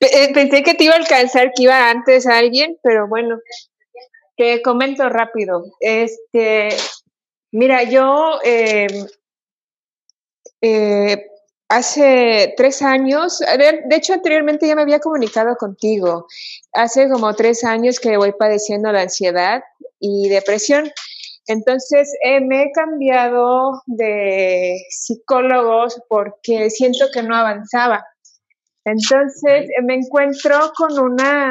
Eh, Pensé que te iba a alcanzar, que iba antes a alguien, pero bueno, te comento rápido. Este, mira, yo eh, eh, hace tres años, de, de hecho anteriormente ya me había comunicado contigo. Hace como tres años que voy padeciendo la ansiedad y depresión. Entonces eh, me he cambiado de psicólogos porque siento que no avanzaba. Entonces me encuentro con una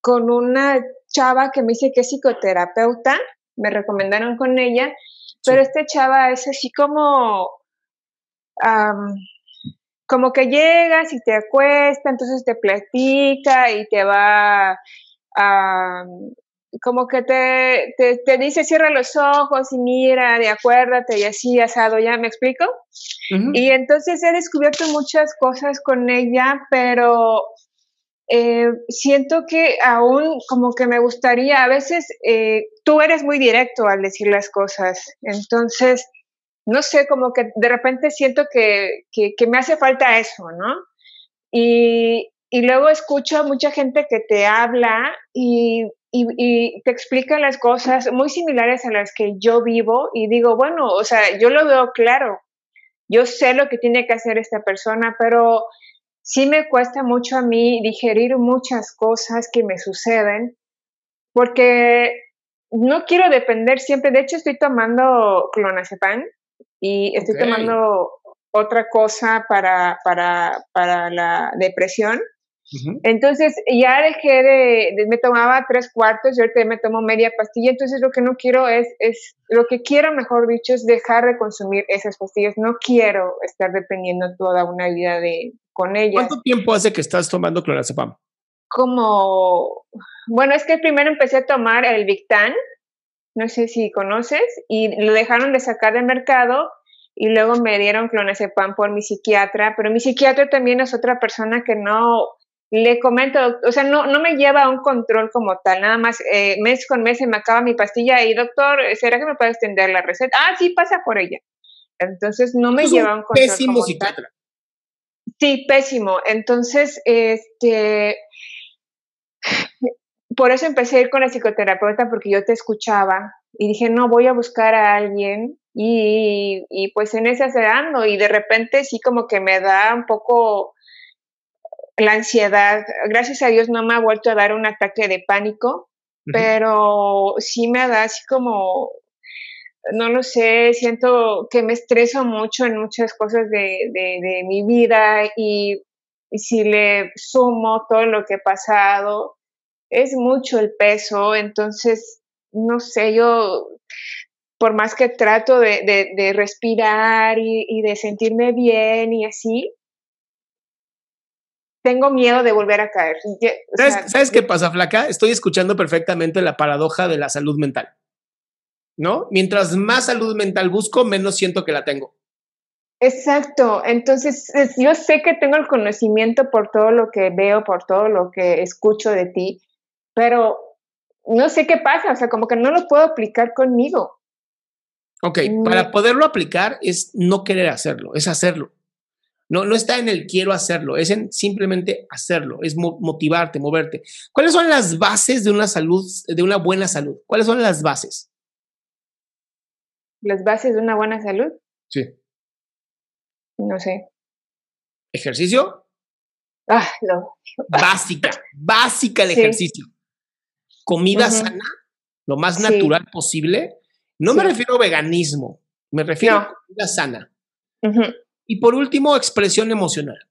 con una chava que me dice que es psicoterapeuta, me recomendaron con ella, pero esta chava es así como como que llegas y te acuesta, entonces te platica y te va a como que te, te, te dice cierra los ojos y mira, y acuérdate y así asado, ¿ya me explico? Y entonces he descubierto muchas cosas con ella, pero eh, siento que aún como que me gustaría, a veces eh, tú eres muy directo al decir las cosas, entonces, no sé, como que de repente siento que, que, que me hace falta eso, ¿no? Y, y luego escucho a mucha gente que te habla y, y, y te explica las cosas muy similares a las que yo vivo y digo, bueno, o sea, yo lo veo claro, yo sé lo que tiene que hacer esta persona, pero sí me cuesta mucho a mí digerir muchas cosas que me suceden porque no quiero depender siempre. De hecho, estoy tomando clonazepam y estoy tomando otra cosa para, para, para la depresión. Entonces ya dejé de, de- me tomaba tres cuartos y ahorita me tomo media pastilla, entonces lo que no quiero es, es, lo que quiero mejor dicho es dejar de consumir esas pastillas, no quiero estar dependiendo toda una vida de, con ellas. ¿Cuánto tiempo hace que estás tomando clonazepam? Como, bueno, es que primero empecé a tomar el Victan, no sé si conoces, y lo dejaron de sacar del mercado y luego me dieron clonazepam por mi psiquiatra, pero mi psiquiatra también es otra persona que no le comento, o sea, no, no me lleva a un control como tal, nada más eh, mes con mes se me acaba mi pastilla y doctor, ¿será que me puede extender la receta? Ah, sí, pasa por ella. Entonces no me Es lleva a un control pésimo como tal. psiquiatra. Sí, pésimo. Entonces, este, por eso empecé a ir con la psicoterapeuta porque yo te escuchaba y dije, no, voy a buscar a alguien y, y pues en ese se ando y de repente sí como que me da un poco la ansiedad. Gracias a Dios no me ha vuelto a dar un ataque de pánico, pero sí me da así como, no lo sé, siento que me estreso mucho en muchas cosas de, de, de mi vida y, y si le sumo todo lo que he pasado, es mucho el peso, entonces, no sé, yo por más que trato de, respirar y, de sentirme bien y así, tengo miedo de volver a caer. ¿Sabes, qué pasa, Flaca? Estoy escuchando perfectamente la paradoja de la salud mental. ¿No? Mientras más salud mental busco, menos siento que la tengo. Exacto. Entonces, yo sé que tengo el conocimiento por todo lo que veo, por todo lo que escucho de ti, pero no sé qué pasa, o sea, como que no lo puedo aplicar conmigo. Ok, para poderlo aplicar es no querer hacerlo, es hacerlo. No, no está en el quiero hacerlo, es en simplemente hacerlo, es motivarte, moverte. ¿Cuáles son las bases de una salud, de una buena salud? ¿Cuáles son las bases? ¿Las bases de una buena salud? Sí. No sé. ¿Ejercicio? Ah, no. Básica, básica el ejercicio. Comida sana, lo más natural posible. No me refiero a veganismo, me refiero a comida sana. Y por último, expresión emocional.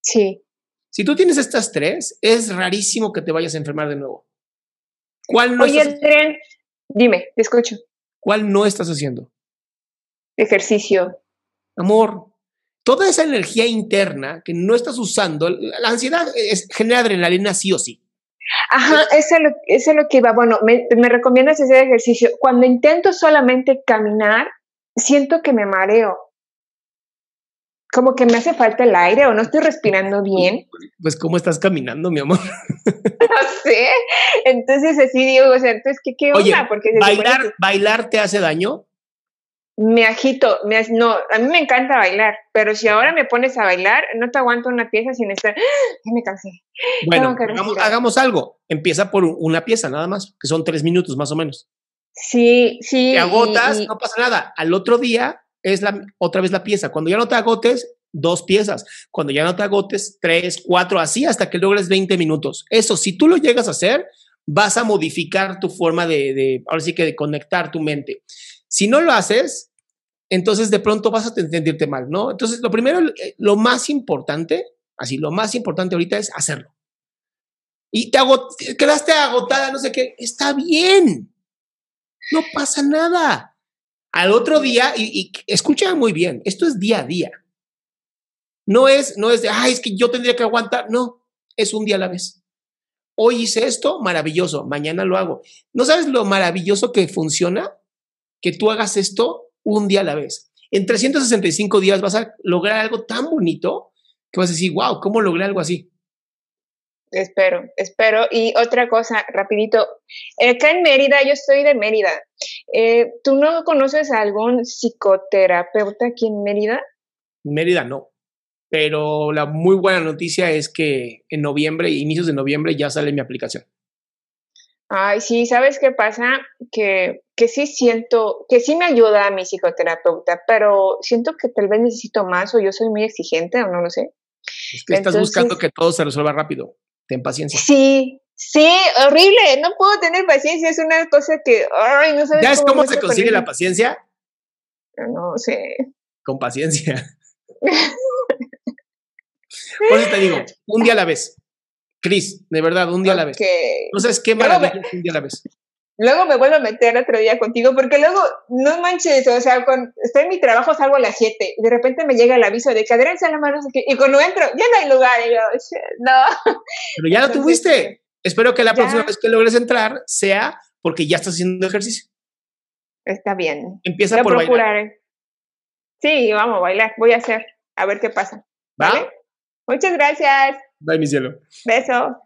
Sí. Si tú tienes estas tres, es rarísimo que te vayas a enfermar de nuevo. ¿Cuál no Oye, estás... dime, te escucho. ¿Cuál no estás haciendo? Ejercicio. Amor, toda esa energía interna que no estás usando, la ansiedad genera adrenalina sí o sí. Ajá, eso es lo, eso es lo que iba. Bueno, me, me recomiendas hacer ejercicio. Cuando intento solamente caminar, siento que me mareo como que me hace falta el aire o no estoy respirando bien. Pues, ¿cómo estás caminando, mi amor? no sé. Entonces, así digo, o sea, entonces, ¿qué, qué onda? Porque ¿bailar, ¿bailar te hace daño? Me agito, me, no, a mí me encanta bailar, pero si ahora me pones a bailar, no te aguanto una pieza sin estar, me cansé. Bueno, hagamos, hagamos, algo, empieza por una pieza nada más, que son tres minutos más o menos. Sí, sí. Te agotas, no pasa nada. Al otro día es la, otra vez la pieza. Cuando ya no te agotes, dos piezas. Cuando ya no te agotes, tres, cuatro, así hasta que logres 20 minutos. Eso, si tú lo llegas a hacer, vas a modificar tu forma de, ahora sí que de conectar tu mente. Si no lo haces, entonces de pronto vas a sentirte mal, ¿no? Entonces, lo primero, eh, lo más importante, así, lo más importante ahorita es hacerlo. Y te quedaste agotada, no sé qué, está bien. No pasa nada. Al otro día, y, escucha muy bien, esto es día a día. No es, no es de, ay, es que yo tendría que aguantar. No, es un día a la vez. Hoy hice esto, maravilloso, mañana lo hago. ¿No sabes lo maravilloso que funciona? Que tú hagas esto un día a la vez. En 365 días vas a lograr algo tan bonito que vas a decir, wow, ¿cómo logré algo así? Espero, espero. Y otra cosa, rapidito. Acá en Mérida, yo estoy de Mérida. Eh, ¿Tú no conoces a algún psicoterapeuta aquí en Mérida? Mérida no. Pero la muy buena noticia es que en noviembre, inicios de noviembre, ya sale mi aplicación. Ay, sí, ¿sabes qué pasa? Que, que sí siento, que sí me ayuda a mi psicoterapeuta, pero siento que tal vez necesito más o yo soy muy exigente o no lo sé. Es que estás buscando que todo se resuelva rápido. Ten paciencia. Sí, sí, horrible. No puedo tener paciencia. Es una cosa que, ay, no sabes ¿Ya cómo, se consigue la paciencia? No sé. Con paciencia. Por eso te digo, un día a la vez. Cris, de verdad, un día a la vez. No sabes qué maravilla un día a la vez. Luego me vuelvo a meter otro día contigo, porque luego, no manches, o sea, con, estoy en mi trabajo, salgo a las 7, y de repente me llega el aviso de que Adrián Salama, no sé qué, y cuando entro, ya no hay lugar, y yo, no. Pero ya lo tuviste. Espero que la próxima vez que logres entrar sea porque ya estás haciendo ejercicio. Está bien. Empieza por bailar. Sí, vamos a bailar, voy a hacer, a ver qué pasa. ¿Vale? Muchas gracias. Bye, mi cielo. Beso.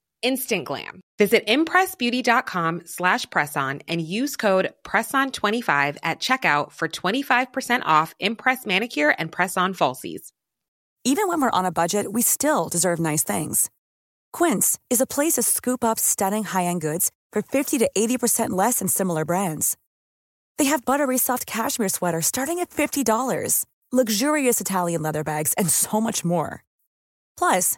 instant glam. Visit impressbeauty.com slash presson and use code PRESSON25 at checkout for 25% off Impress manicure and press-on falsies. Even when we're on a budget, we still deserve nice things. Quince is a place to scoop up stunning high-end goods for 50 to 80% less than similar brands. They have buttery soft cashmere sweaters starting at $50, luxurious Italian leather bags, and so much more. Plus,